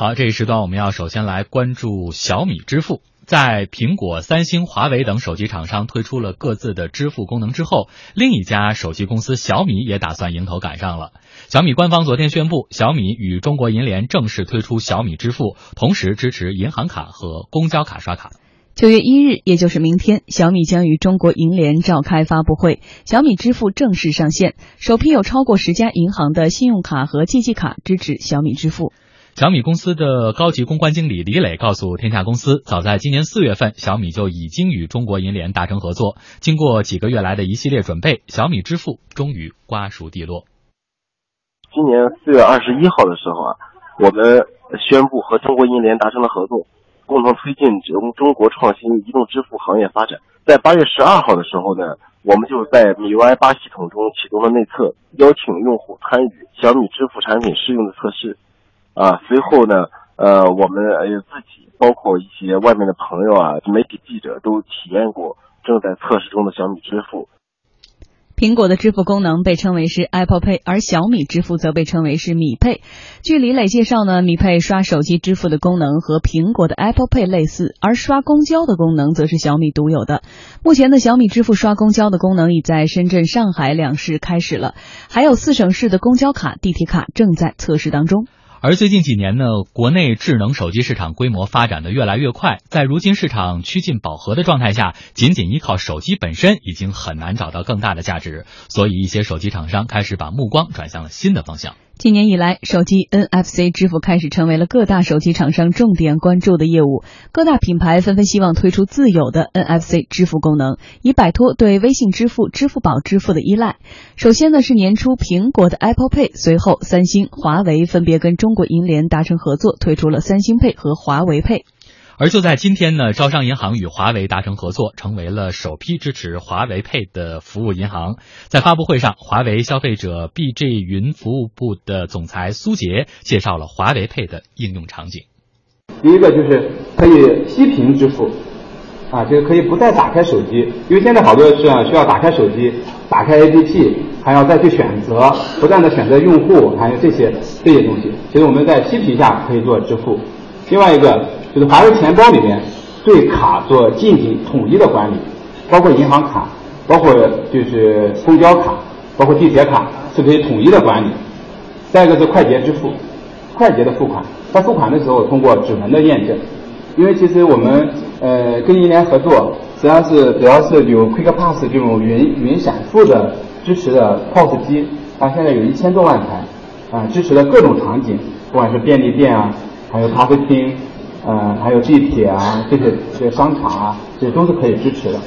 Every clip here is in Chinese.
好，这一时段我们要首先来关注小米支付。在苹果、三星、华为等手机厂商推出了各自的支付功能之后，另一家手机公司小米也打算迎头赶上了。小米官方昨天宣布，小米与中国银联正式推出小米支付，同时支持银行卡和公交卡刷卡。九月一日，也就是明天，小米将与中国银联召开发布会，小米支付正式上线，首批有超过十家银行的信用卡和借记卡支持小米支付。小米公司的高级公关经理李磊告诉天下公司，早在今年四月份，小米就已经与中国银联达成合作。经过几个月来的一系列准备，小米支付终于瓜熟蒂落。今年四月二十一号的时候啊，我们宣布和中国银联达成了合作，共同推进中中国创新移动支付行业发展。在八月十二号的时候呢，我们就在米 UI 八系统中启动了内测，邀请用户参与小米支付产品试用的测试。啊，随后呢，呃，我们呃自己，包括一些外面的朋友啊，媒体记者都体验过正在测试中的小米支付。苹果的支付功能被称为是 Apple Pay，而小米支付则被称为是米 Pay。据李磊介绍呢，米 Pay 刷手机支付的功能和苹果的 Apple Pay 类似，而刷公交的功能则是小米独有的。目前的小米支付刷公交的功能已在深圳、上海两市开始了，还有四省市的公交卡、地铁卡正在测试当中。而最近几年呢，国内智能手机市场规模发展的越来越快，在如今市场趋近饱和的状态下，仅仅依靠手机本身已经很难找到更大的价值，所以一些手机厂商开始把目光转向了新的方向。今年以来，手机 NFC 支付开始成为了各大手机厂商重点关注的业务。各大品牌纷纷希望推出自有的 NFC 支付功能，以摆脱对微信支付、支付宝支付的依赖。首先呢是年初苹果的 Apple Pay，随后三星、华为分别跟中国银联达成合作，推出了三星 Pay 和华为 Pay。而就在今天呢，招商银行与华为达成合作，成为了首批支持华为 Pay 的服务银行。在发布会上，华为消费者 BG 云服务部的总裁苏杰介绍了华为 Pay 的应用场景。第一个就是可以息屏支付，啊，就是可以不再打开手机，因为现在好多是需要打开手机，打开 APP，还要再去选择，不断的选择用户，还有这些这些东西。其实我们在息屏下可以做支付。另外一个。就是华为钱包里面对卡做进行统一的管理，包括银行卡，包括就是公交卡，包括地铁卡是可以统一的管理。再一个是快捷支付，快捷的付款，在付款的时候通过指纹的验证。因为其实我们呃跟银联合作，实际上是主要是有 Quick Pass 这种云云闪付的支持的 POS 机，啊现在有一千多万台，啊支持的各种场景，不管是便利店啊，还有咖啡厅。呃，还有地铁啊，这些这些商场啊，这些都是可以支持的。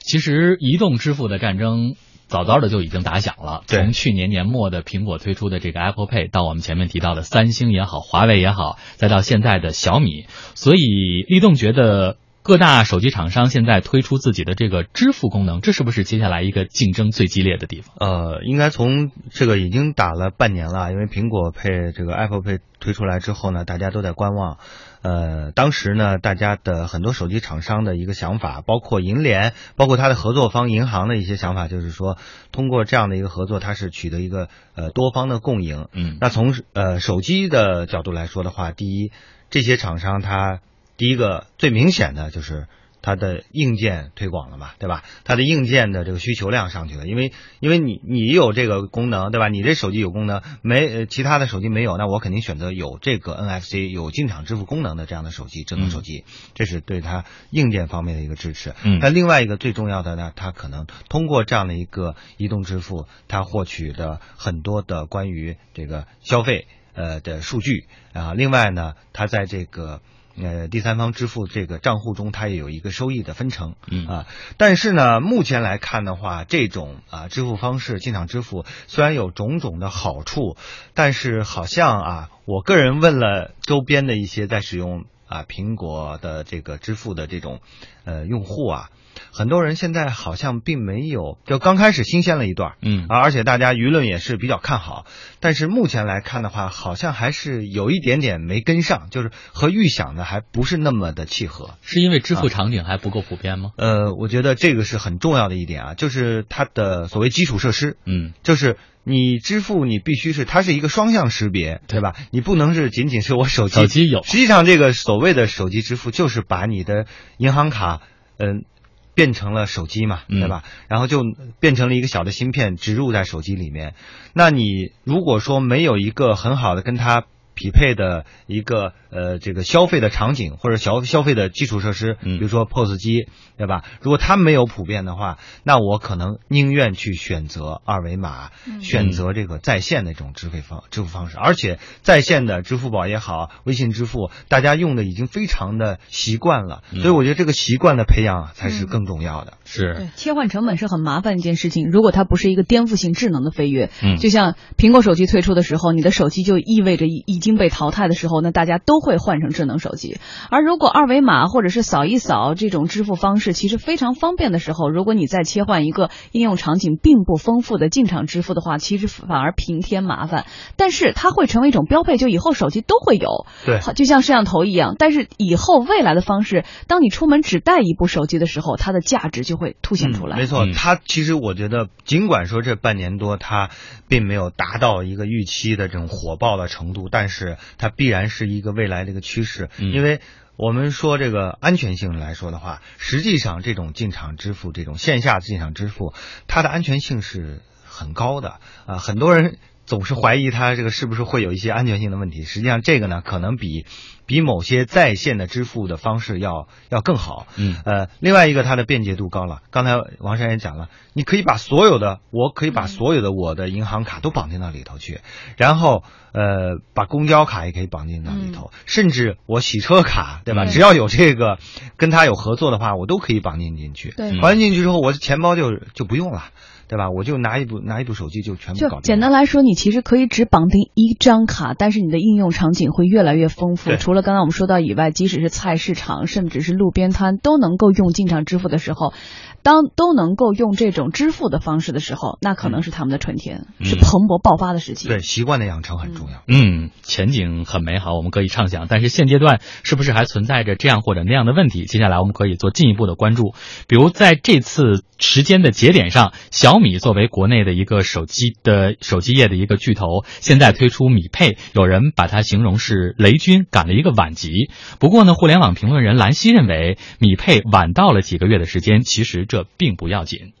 其实，移动支付的战争早早的就已经打响了。从去年年末的苹果推出的这个 Apple Pay，到我们前面提到的三星也好，华为也好，再到现在的小米，所以立动觉得。各大手机厂商现在推出自己的这个支付功能，这是不是接下来一个竞争最激烈的地方？呃，应该从这个已经打了半年了，因为苹果配这个 Apple Pay 推出来之后呢，大家都在观望。呃，当时呢，大家的很多手机厂商的一个想法，包括银联，包括它的合作方银行的一些想法，就是说通过这样的一个合作，它是取得一个呃多方的共赢。嗯，那从呃手机的角度来说的话，第一，这些厂商它。第一个最明显的就是它的硬件推广了嘛，对吧？它的硬件的这个需求量上去了，因为因为你你有这个功能，对吧？你这手机有功能，没其他的手机没有，那我肯定选择有这个 NFC 有进场支付功能的这样的手机，智能手机，这是对它硬件方面的一个支持。嗯，那另外一个最重要的呢，它可能通过这样的一个移动支付，它获取的很多的关于这个消费呃的数据啊，另外呢，它在这个。呃，第三方支付这个账户中，它也有一个收益的分成，嗯。啊，但是呢，目前来看的话，这种啊支付方式进场支付虽然有种种的好处，但是好像啊，我个人问了周边的一些在使用啊苹果的这个支付的这种呃用户啊，很多人现在好像并没有，就刚开始新鲜了一段，嗯啊，而且大家舆论也是比较看好，但是目前来看的话，好像还是有一点点没跟上，就是和预想的还不是那么的契合。是因为支付场景还不够普遍吗？呃，我觉得这个是很重要的一点啊，就是它的所谓基础设施，嗯，就是你支付你必须是它是一个双向识别，对吧？你不能是仅仅是我手机手机有，实际上这个所谓的手机支付就是把你的银行卡，嗯。变成了手机嘛，对吧？然后就变成了一个小的芯片植入在手机里面。那你如果说没有一个很好的跟它匹配的一个呃这个消费的场景或者消消费的基础设施，比如说 POS 机，对吧？如果它没有普遍的话，那我可能宁愿去选择二维码，选择这个在线的这种支付方支付方式。而且在线的支付宝也好，微信支付，大家用的已经非常的习惯了，所以我觉得这个习惯的培养才是更重要的。是对切换成本是很麻烦一件事情。如果它不是一个颠覆性智能的飞跃，嗯，就像苹果手机推出的时候，你的手机就意味着一已经被淘汰的时候，那大家都会换成智能手机。而如果二维码或者是扫一扫这种支付方式其实非常方便的时候，如果你再切换一个应用场景并不丰富的进场支付的话，其实反而平添麻烦。但是它会成为一种标配，就以后手机都会有，对，就像摄像头一样。但是以后未来的方式，当你出门只带一部手机的时候，它的价值就会凸显出来。没错，它其实我觉得，尽管说这半年多它并没有达到一个预期的这种火爆的程度，但是它必然是一个未来的一个趋势。因为我们说这个安全性来说的话，实际上这种进场支付、这种线下进场支付，它的安全性是很高的啊，很多人。总是怀疑它这个是不是会有一些安全性的问题，实际上这个呢，可能比比某些在线的支付的方式要要更好。嗯，呃，另外一个它的便捷度高了。刚才王山也讲了，你可以把所有的，我可以把所有的我的银行卡都绑定到里头去，然后呃，把公交卡也可以绑定到里头，甚至我洗车卡，对吧？只要有这个跟他有合作的话，我都可以绑定进去。对，绑定进去之后，我的钱包就就不用了。对吧？我就拿一部拿一部手机就全部搞定。就简单来说，你其实可以只绑定一张卡，但是你的应用场景会越来越丰富。除了刚才我们说到以外，即使是菜市场，甚至是路边摊，都能够用进场支付的时候，当都能够用这种支付的方式的时候，那可能是他们的春天，是蓬勃爆发的时期。对，习惯的养成很重要。嗯，前景很美好，我们可以畅想。但是现阶段是不是还存在着这样或者那样的问题？接下来我们可以做进一步的关注。比如在这次时间的节点上，小米作为国内的一个手机的手机业的一个巨头，现在推出米配，有人把它形容是雷军赶了一个晚集。不过呢，互联网评论人兰溪认为，米佩晚到了几个月的时间，其实这并不要紧。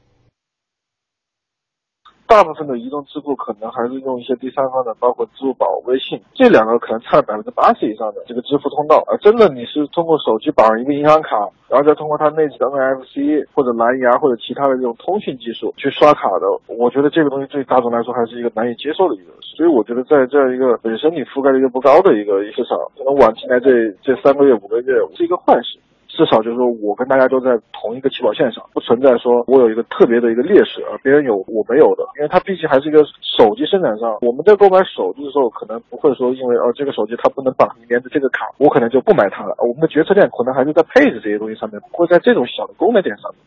大部分的移动支付可能还是用一些第三方的，包括支付宝、微信这两个，可能占百分之八十以上的这个支付通道。而真的你是通过手机绑一个银行卡，然后再通过它内置的 NFC 或者蓝牙或者其他的这种通讯技术去刷卡的，我觉得这个东西对大众来说还是一个难以接受的一个。所以我觉得在这样一个本身你覆盖率又不高的一个市场，可能晚进来这这三个月五个月是一个坏事。至少就是说我跟大家都在同一个起跑线上，不存在说我有一个特别的一个劣势，而别人有我没有的，因为它毕竟还是一个手机生产商。我们在购买手机的时候，可能不会说因为哦这个手机它不能绑连的这个卡，我可能就不买它了。我们的决策链可能还是在配置这些东西上面，不会在这种小的功能点上面。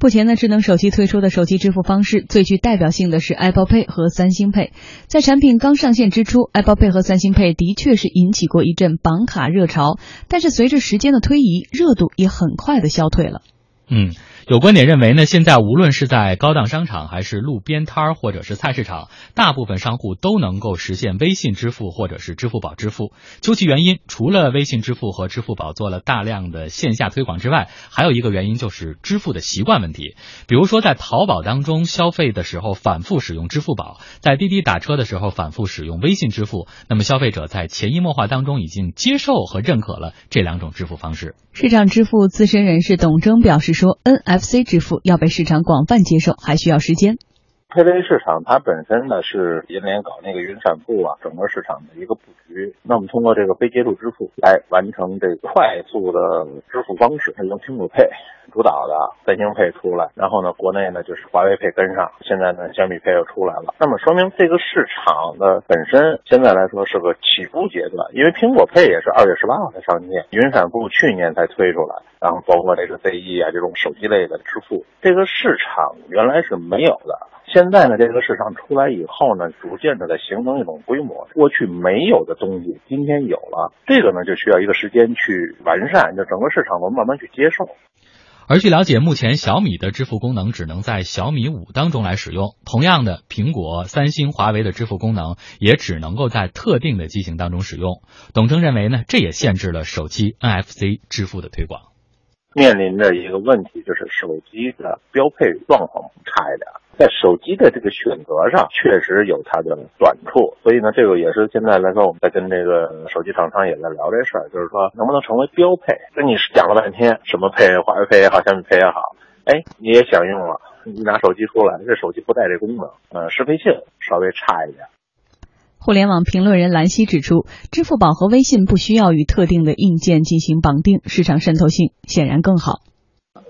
目前呢，智能手机推出的手机支付方式最具代表性的是 Apple Pay 和三星 Pay。在产品刚上线之初，Apple Pay 和三星 Pay 的确是引起过一阵绑卡热潮，但是随着时间的推移，热度也很快的消退了。嗯。有观点认为呢，现在无论是在高档商场，还是路边摊儿，或者是菜市场，大部分商户都能够实现微信支付或者是支付宝支付。究其原因，除了微信支付和支付宝做了大量的线下推广之外，还有一个原因就是支付的习惯问题。比如说，在淘宝当中消费的时候反复使用支付宝，在滴滴打车的时候反复使用微信支付，那么消费者在潜移默化当中已经接受和认可了这两种支付方式。市场支付资深人士董征表示说：“N F。” FC 支付要被市场广泛接受，还需要时间。配类市场它本身呢是银联搞那个云闪付啊，整个市场的一个布局。那我们通过这个非接触支付来完成这个快速的支付方式，用苹果配。主导的三星配出来，然后呢，国内呢就是华为配跟上，现在呢小米配又出来了。那么说明这个市场的本身现在来说是个起步阶段，因为苹果配也是二月十八号才上线，云闪付去年才推出来，然后包括这个 ZE 啊这种手机类的支付，这个市场原来是没有的。现在呢，这个市场出来以后呢，逐渐的在形成一种规模。过去没有的东西，今天有了，这个呢就需要一个时间去完善，就整个市场能慢慢去接受。而据了解，目前小米的支付功能只能在小米五当中来使用。同样的，苹果、三星、华为的支付功能也只能够在特定的机型当中使用。董铮认为呢，这也限制了手机 NFC 支付的推广。面临着一个问题，就是手机的标配状况差一点。在手机的这个选择上，确实有它的短处，所以呢，这个也是现在来说，我们在跟这个手机厂商也在聊这事儿，就是说能不能成为标配？跟你讲了半天，什么配，华为配也好，小米配也好，哎，你也想用了，你拿手机出来，这手机不带这功能，呃，适配性稍微差一点。互联网评论人兰溪指出，支付宝和微信不需要与特定的硬件进行绑定，市场渗透性显然更好。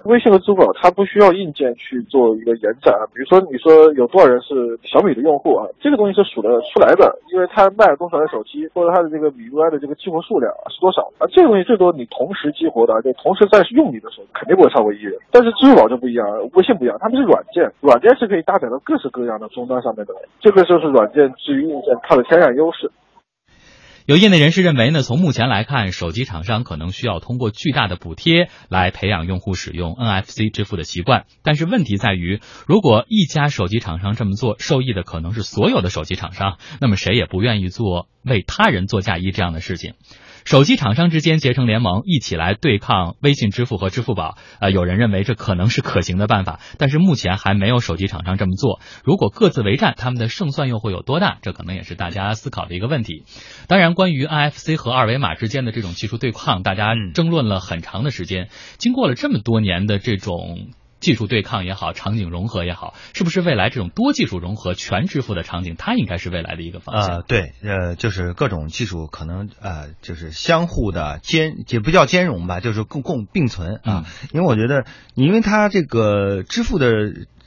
微信和支付宝它不需要硬件去做一个延展啊，比如说你说有多少人是小米的用户啊？这个东西是数得出来的，因为它卖了多少台手机，或者它的这个米 UI 的这个激活数量是多少啊？这个东西最多你同时激活的，就同时在用你的时候，肯定不会超过一人。但是支付宝就不一样，微信不一样，他们是软件，软件是可以搭载到各式各样的终端上面的，这个就是软件至于硬件它的天然优势。有业内人士认为呢，从目前来看，手机厂商可能需要通过巨大的补贴来培养用户使用 NFC 支付的习惯。但是问题在于，如果一家手机厂商这么做，受益的可能是所有的手机厂商，那么谁也不愿意做为他人做嫁衣这样的事情。手机厂商之间结成联盟，一起来对抗微信支付和支付宝。呃，有人认为这可能是可行的办法，但是目前还没有手机厂商这么做。如果各自为战，他们的胜算又会有多大？这可能也是大家思考的一个问题。当然，关于 NFC 和二维码之间的这种技术对抗，大家争论了很长的时间。经过了这么多年的这种。技术对抗也好，场景融合也好，是不是未来这种多技术融合、全支付的场景，它应该是未来的一个方向？呃，对，呃，就是各种技术可能呃，就是相互的兼，也不叫兼容吧，就是共共并存啊。因为我觉得，因为它这个支付的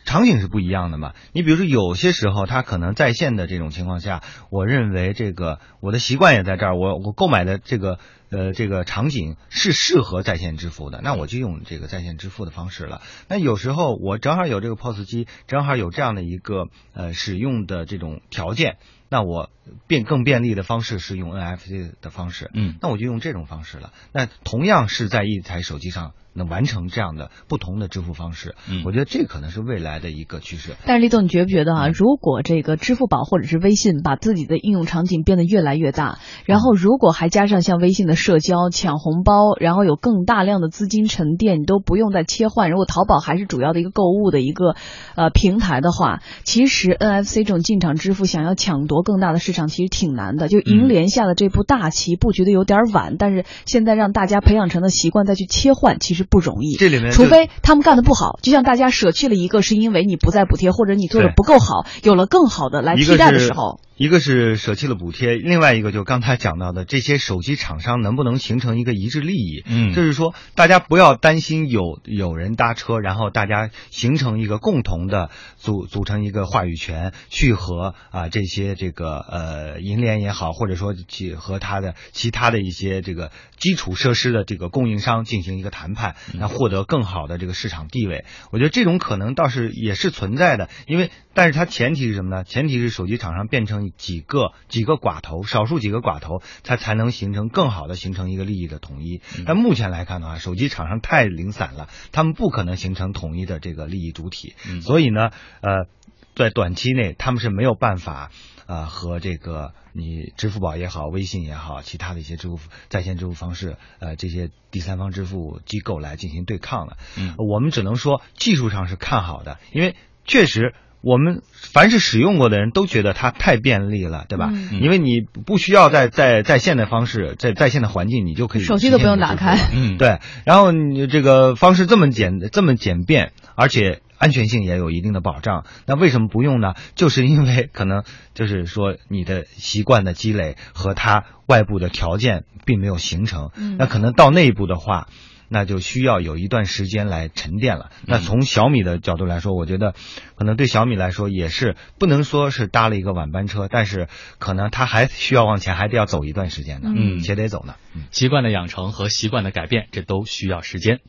场景是不一样的嘛。你比如说，有些时候他可能在线的这种情况下，我认为这个我的习惯也在这儿，我我购买的这个。呃，这个场景是适合在线支付的，那我就用这个在线支付的方式了。那有时候我正好有这个 POS 机，正好有这样的一个呃使用的这种条件，那我便更便利的方式是用 NFC 的方式，嗯，那我就用这种方式了。那同样是在一台手机上。能完成这样的不同的支付方式，嗯，我觉得这可能是未来的一个趋势。但是李总，你觉不觉得啊？如果这个支付宝或者是微信把自己的应用场景变得越来越大，然后如果还加上像微信的社交、抢红包，然后有更大量的资金沉淀，你都不用再切换。如果淘宝还是主要的一个购物的一个呃平台的话，其实 NFC 这种进场支付想要抢夺更大的市场，其实挺难的。就银联下的这步大棋布局的有点晚，但是现在让大家培养成的习惯再去切换，其实。不容易，这里面除非他们干的不好，就像大家舍弃了一个，是因为你不再补贴，或者你做的不够好，有了更好的来替代的时候。一个是舍弃了补贴，另外一个就刚才讲到的这些手机厂商能不能形成一个一致利益？嗯，就是说大家不要担心有有人搭车，然后大家形成一个共同的组组成一个话语权，去和啊这些这个呃银联也好，或者说去和它的其他的一些这个基础设施的这个供应商进行一个谈判，那获得更好的这个市场地位。我觉得这种可能倒是也是存在的，因为但是它前提是什么呢？前提是手机厂商变成。几个几个寡头，少数几个寡头，它才能形成更好的形成一个利益的统一。但目前来看的话，手机厂商太零散了，他们不可能形成统一的这个利益主体。所以呢，呃，在短期内他们是没有办法呃和这个你支付宝也好、微信也好、其他的一些支付在线支付方式呃这些第三方支付机构来进行对抗的。嗯，我们只能说技术上是看好的，因为确实。我们凡是使用过的人都觉得它太便利了，对吧？因为你不需要在在在线的方式，在在线的环境，你就可以手机都不用打开。嗯，对。然后你这个方式这么简这么简便，而且安全性也有一定的保障，那为什么不用呢？就是因为可能就是说你的习惯的积累和它外部的条件并没有形成。那可能到内部的话。那就需要有一段时间来沉淀了。那从小米的角度来说，我觉得可能对小米来说也是不能说是搭了一个晚班车，但是可能它还需要往前，还得要走一段时间的，嗯，且得走呢。习惯的养成和习惯的改变，这都需要时间。